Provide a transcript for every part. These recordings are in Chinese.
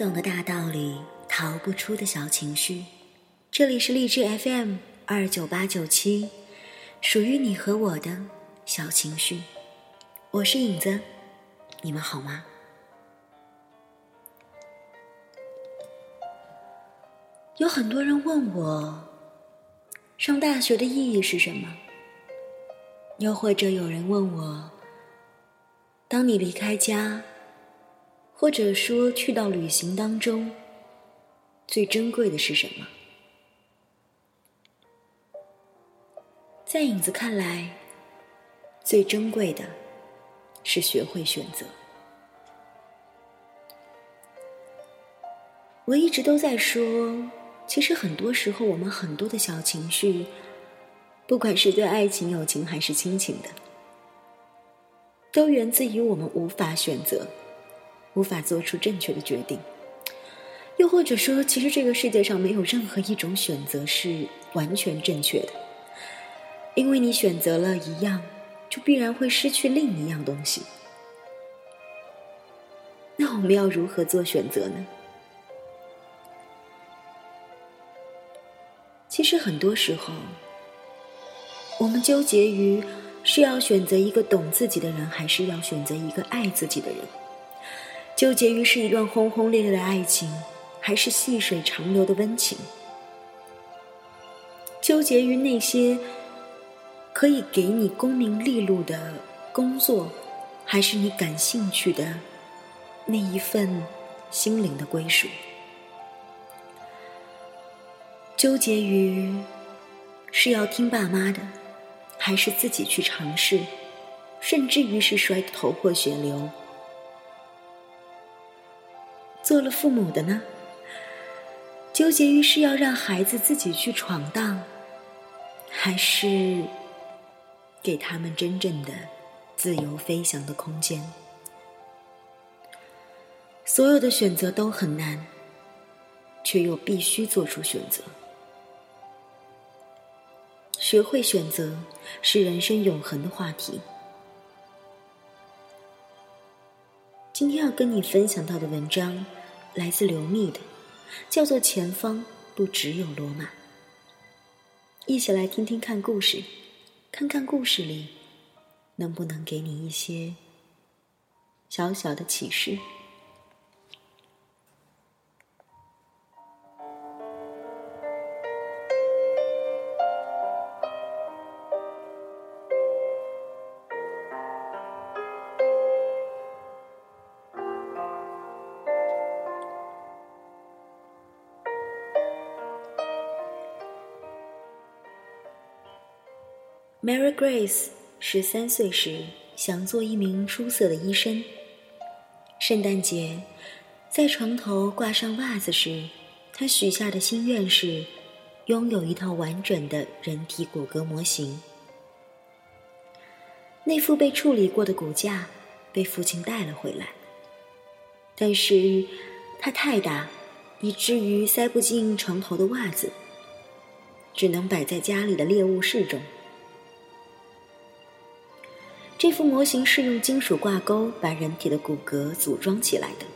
听得懂的大道理，逃不出的小情绪。这里是荔枝 FM 二九八九七，属于你和我的小情绪。我是影子，你们好吗？有很多人问我，上大学的意义是什么？又或者有人问我，当你离开家。或者说，去到旅行当中，最珍贵的是什么？在影子看来，最珍贵的是学会选择。我一直都在说，其实很多时候，我们很多的小情绪，不管是对爱情、友情还是亲情的，都源自于我们无法选择。无法做出正确的决定，又或者说，其实这个世界上没有任何一种选择是完全正确的，因为你选择了一样，就必然会失去另一样东西。那我们要如何做选择呢？其实很多时候，我们纠结于是要选择一个懂自己的人，还是要选择一个爱自己的人。纠结于是一段轰轰烈烈的爱情，还是细水长流的温情？纠结于那些可以给你功名利禄的工作，还是你感兴趣的那一份心灵的归属？纠结于是要听爸妈的，还是自己去尝试，甚至于是摔得头破血流？做了父母的呢，纠结于是要让孩子自己去闯荡，还是给他们真正的自由飞翔的空间？所有的选择都很难，却又必须做出选择。学会选择是人生永恒的话题。今天要跟你分享到的文章。来自刘密的，叫做《前方不只有罗马》。一起来听听看故事，看看故事里能不能给你一些小小的启示。Mary Grace 十三岁时想做一名出色的医生。圣诞节，在床头挂上袜子时，她许下的心愿是拥有一套完整的人体骨骼模型。那副被处理过的骨架被父亲带了回来，但是它太大，以至于塞不进床头的袜子，只能摆在家里的猎物室中。这副模型是用金属挂钩把人体的骨骼组装起来的。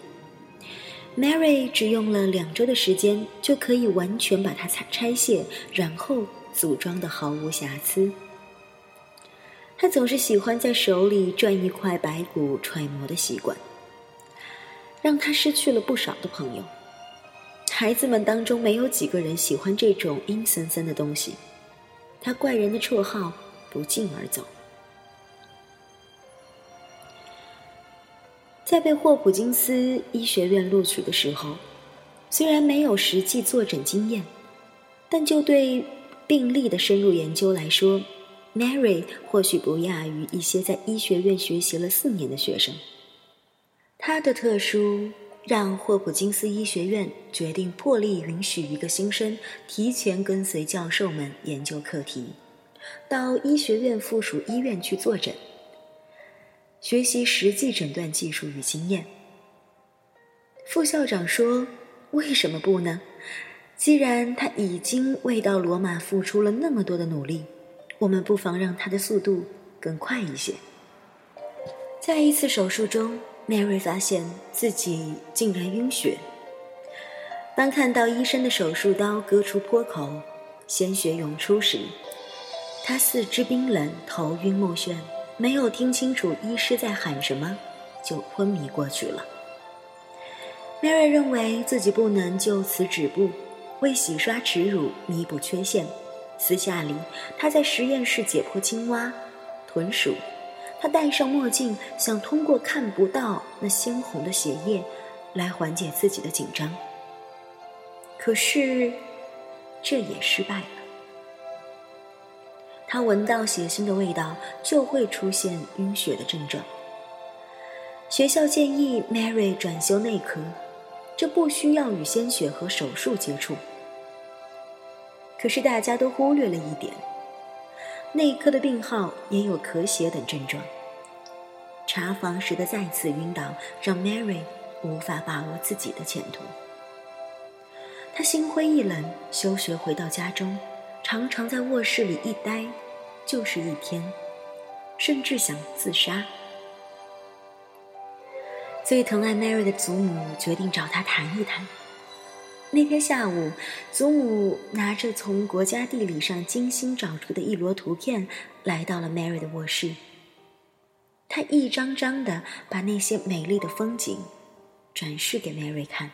Mary 只用了两周的时间就可以完全把它拆拆卸，然后组装的毫无瑕疵。他总是喜欢在手里转一块白骨揣摩的习惯，让他失去了不少的朋友。孩子们当中没有几个人喜欢这种阴森森的东西。他怪人的绰号不胫而走。在被霍普金斯医学院录取的时候，虽然没有实际坐诊经验，但就对病例的深入研究来说，Mary 或许不亚于一些在医学院学习了四年的学生。他的特殊让霍普金斯医学院决定破例允许一个新生提前跟随教授们研究课题，到医学院附属医院去坐诊。学习实际诊断技术与经验。副校长说：“为什么不呢？既然他已经为到罗马付出了那么多的努力，我们不妨让他的速度更快一些。”在一次手术中，Mary 发现自己竟然晕血。当看到医生的手术刀割出破口，鲜血涌出时，他四肢冰冷，头晕目眩，没有听清楚医师在喊什么，就昏迷过去了。Mary 认为自己不能就此止步，为洗刷耻辱、弥补缺陷，私下里他在实验室解剖青蛙、豚鼠。他戴上墨镜，想通过看不到那鲜红的血液来缓解自己的紧张。可是，这也失败了。他闻到血腥的味道，就会出现晕血的症状。学校建议 Mary 转修内科。这不需要与鲜血和手术接触。可是大家都忽略了一点：内科的病号也有咳血等症状。查房时的再次晕倒，让 Mary 无法把握自己的前途。他心灰意冷，休学回到家中，常常在卧室里一待就是一天，甚至想自杀。最疼爱 Mary 的祖母决定找他谈一谈。那天下午，祖母拿着从国家地理上精心找出的一摞图片，来到了 Mary 的卧室。她一张张的把那些美丽的风景展示给 Mary 看。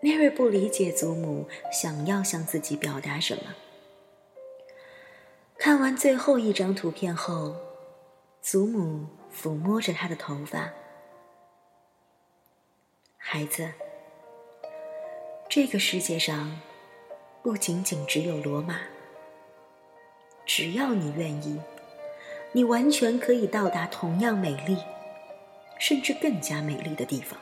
Mary 不理解祖母想要向自己表达什么。看完最后一张图片后，祖母。抚摸着他的头发，孩子，这个世界上不仅仅只有罗马。只要你愿意，你完全可以到达同样美丽，甚至更加美丽的地方。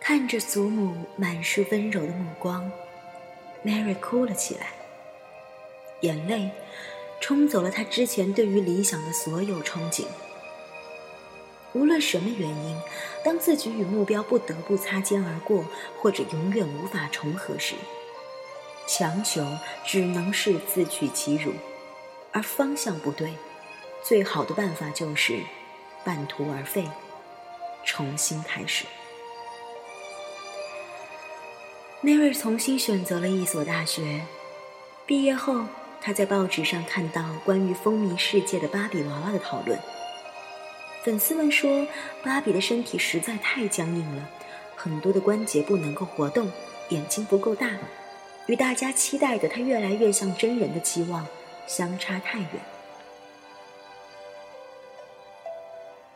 看着祖母满是温柔的目光，Mary 哭了起来，眼泪。冲走了她之前对于理想的所有憧憬。无论什么原因，当自己与目标不得不擦肩而过，或者永远无法重合时，强求只能是自取其辱。而方向不对，最好的办法就是半途而废，重新开始。Mary 重新选择了一所大学，毕业后。他在报纸上看到关于风靡世界的芭比娃娃的讨论。粉丝们说，芭比的身体实在太僵硬了，很多的关节不能够活动，眼睛不够大，与大家期待的她越来越像真人的期望相差太远。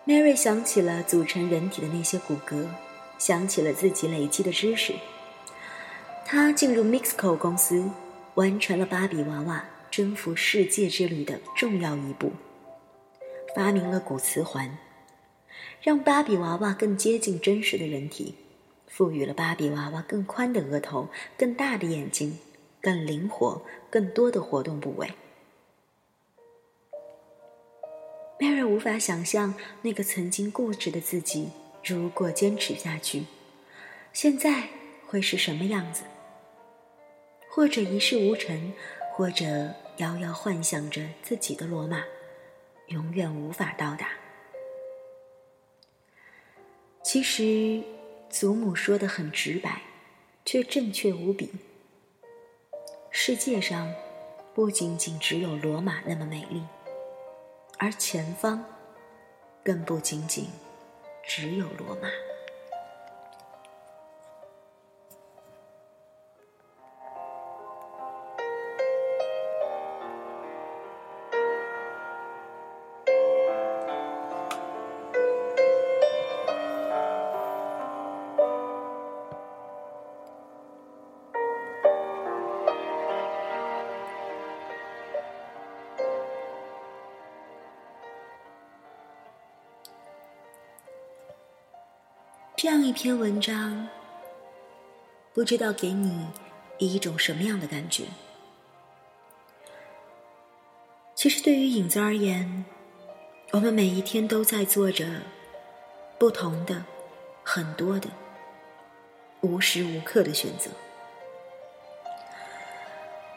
Mary 想起了组成人体的那些骨骼，想起了自己累积的知识。他进入 Mixco 公司。完成了芭比娃娃征服世界之旅的重要一步，发明了骨磁环，让芭比娃娃更接近真实的人体，赋予了芭比娃娃更宽的额头、更大的眼睛、更灵活、更多的活动部位。Mary 无法想象那个曾经固执的自己，如果坚持下去，现在会是什么样子。或者一事无成，或者遥遥幻想着自己的罗马，永远无法到达。其实，祖母说的很直白，却正确无比。世界上，不仅仅只有罗马那么美丽，而前方，更不仅仅只有罗马。一篇文章，不知道给你以一种什么样的感觉？其实，对于影子而言，我们每一天都在做着不同的、很多的、无时无刻的选择。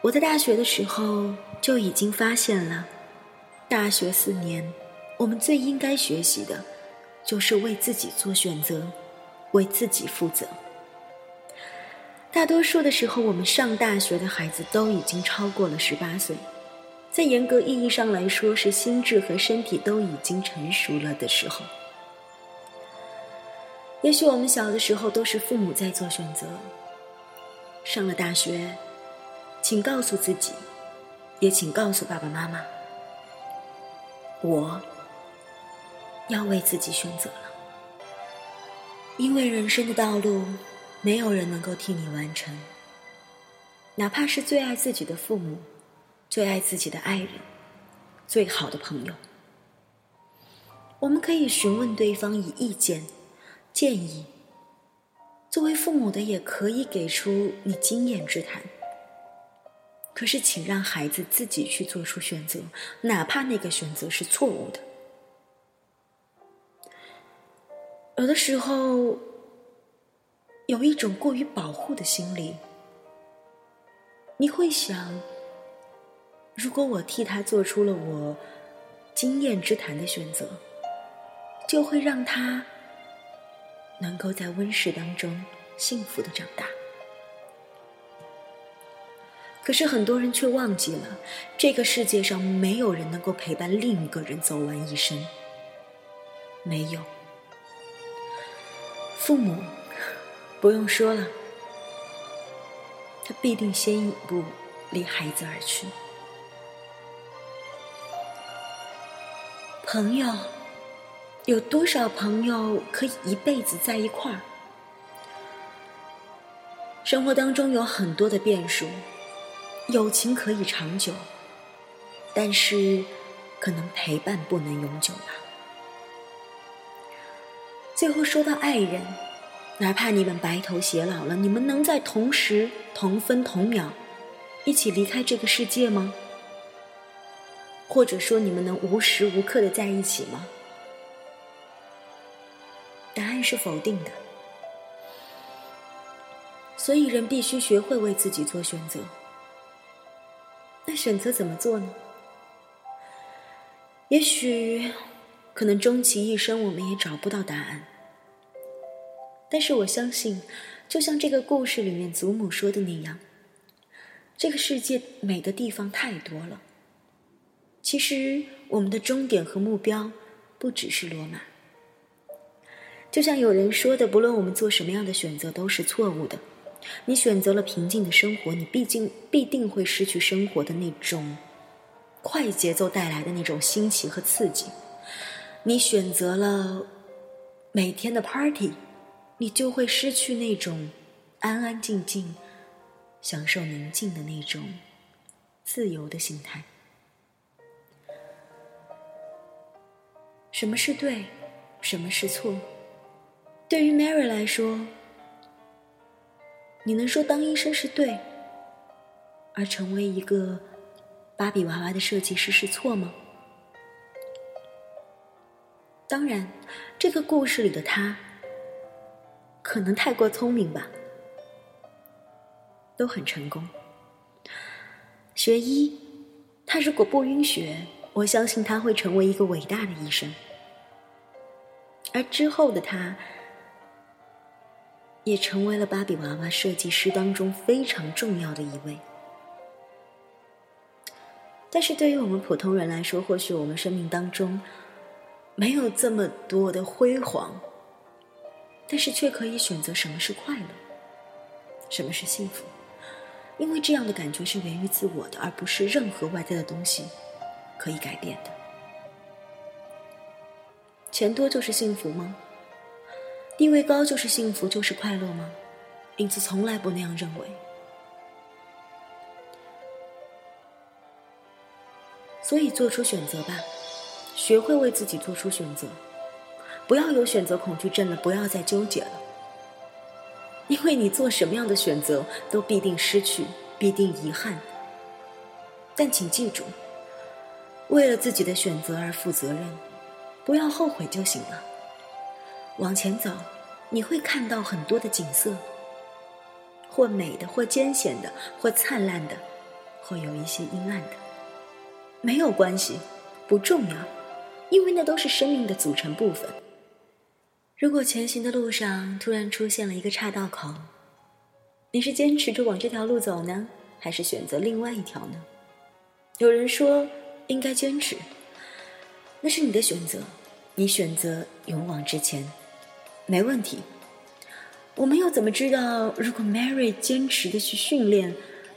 我在大学的时候就已经发现了，大学四年，我们最应该学习的，就是为自己做选择，为自己负责。大多数的时候，我们上大学的孩子都已经超过了十八岁，在严格意义上来说，是心智和身体都已经成熟了的时候。也许我们小的时候都是父母在做选择，上了大学。请告诉自己，也请告诉爸爸妈妈，我要为自己选择了。因为人生的道路，没有人能够替你完成，哪怕是最爱自己的父母，最爱自己的爱人，最好的朋友，我们可以询问对方以意见、建议。作为父母的，也可以给出你经验之谈。可是，请让孩子自己去做出选择，哪怕那个选择是错误的。有的时候，有一种过于保护的心理，你会想：如果我替他做出了我经验之谈的选择，就会让他能够在温室当中幸福的长大。可是很多人却忘记了，这个世界上没有人能够陪伴另一个人走完一生。没有，父母不用说了，他必定先一步离孩子而去。朋友，有多少朋友可以一辈子在一块儿？生活当中有很多的变数。友情可以长久，但是可能陪伴不能永久吧。最后说到爱人，哪怕你们白头偕老了，你们能在同时、同分、同秒一起离开这个世界吗？或者说你们能无时无刻的在一起吗？答案是否定的。所以人必须学会为自己做选择。那选择怎么做呢？也许，可能终其一生，我们也找不到答案。但是我相信，就像这个故事里面祖母说的那样，这个世界美的地方太多了。其实，我们的终点和目标不只是罗马。就像有人说的，不论我们做什么样的选择，都是错误的。你选择了平静的生活，你毕竟必定会失去生活的那种快节奏带来的那种新奇和刺激。你选择了每天的 party，你就会失去那种安安静静、享受宁静的那种自由的心态。什么是对，什么是错？对于 Mary 来说。你能说当医生是对，而成为一个芭比娃娃的设计师是错吗？当然，这个故事里的他可能太过聪明吧，都很成功。学医，他如果不晕血，我相信他会成为一个伟大的医生。而之后的他。也成为了芭比娃娃设计师当中非常重要的一位。但是对于我们普通人来说，或许我们生命当中没有这么多的辉煌，但是却可以选择什么是快乐，什么是幸福，因为这样的感觉是源于自我的，而不是任何外在的东西可以改变的。钱多就是幸福吗？地位高就是幸福，就是快乐吗？影子从来不那样认为。所以做出选择吧，学会为自己做出选择，不要有选择恐惧症了，不要再纠结了。因为你做什么样的选择，都必定失去，必定遗憾。但请记住，为了自己的选择而负责任，不要后悔就行了。往前走，你会看到很多的景色，或美的，或艰险的，或灿烂的，或有一些阴暗的。没有关系，不重要，因为那都是生命的组成部分。如果前行的路上突然出现了一个岔道口，你是坚持着往这条路走呢，还是选择另外一条呢？有人说应该坚持，那是你的选择，你选择勇往直前，没问题。我们又怎么知道，如果 Mary 坚持的去训练，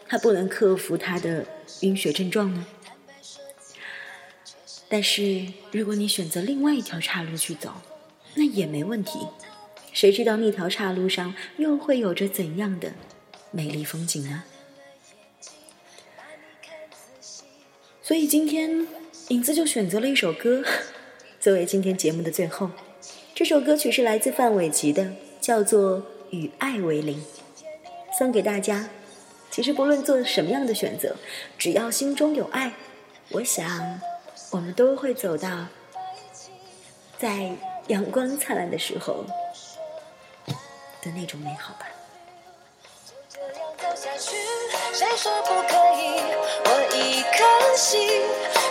她不能克服她的晕血症状呢？但是如果你选择另外一条岔路去走，那也没问题，谁知道那条岔路上又会有着怎样的美丽风景呢？所以今天影子就选择了一首歌，作为今天节目的最后。这首歌曲是来自范玮琪的，叫做《与爱为邻》，送给大家。其实不论做什么样的选择，只要心中有爱，我想我们都会走到在。阳光灿烂的时候的那种美好吧。就这样走下去，谁说不可以？我一颗心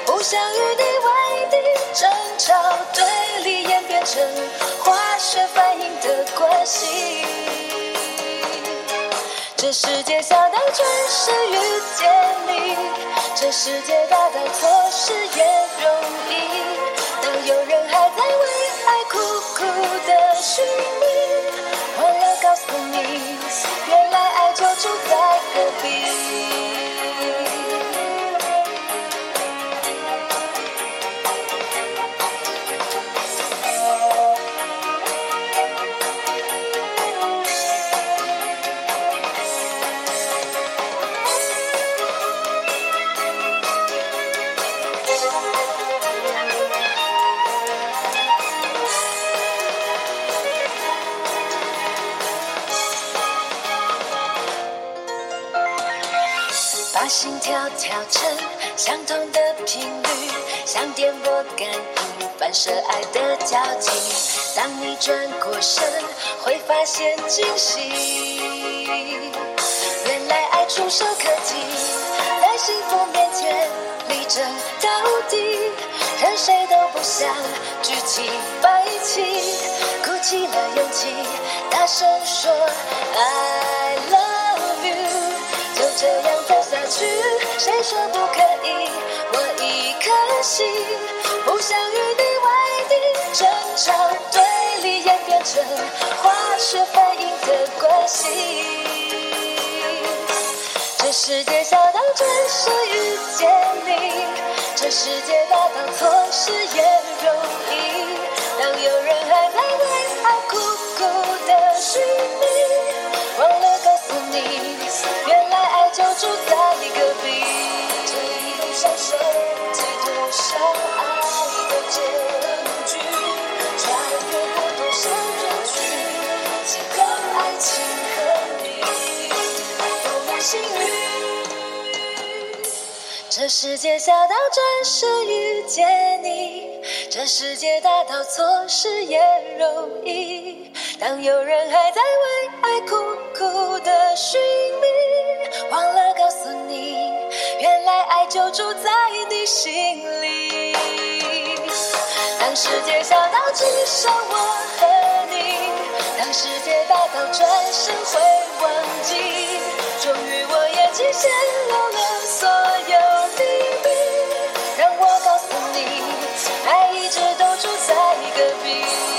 不想与你为敌，争吵对立演变成化学反应的关系。这世界小到全是遇见你，这世界大到错失也容易。相同的频率，像电波感应反射爱的交集。当你转过身，会发现惊喜。原来爱触手可及，在幸福面前立正到底，任谁都不想举起白旗，鼓起了勇气，大声说爱。这样走下去，谁说不可以？我一颗心不想与你为敌，争吵对立演变成化学反应的关系。这世界小到准时遇见你，这世界大到错失也容易。当有人还在这世界小到准时遇见你，这世界大到错失也容易。当有人还在为爱苦苦的寻觅，忘了告诉你，原来爱就住在你心里。当世界小到只剩我和你，当世界大到转身会忘记，终于我也极限漏了所有在隔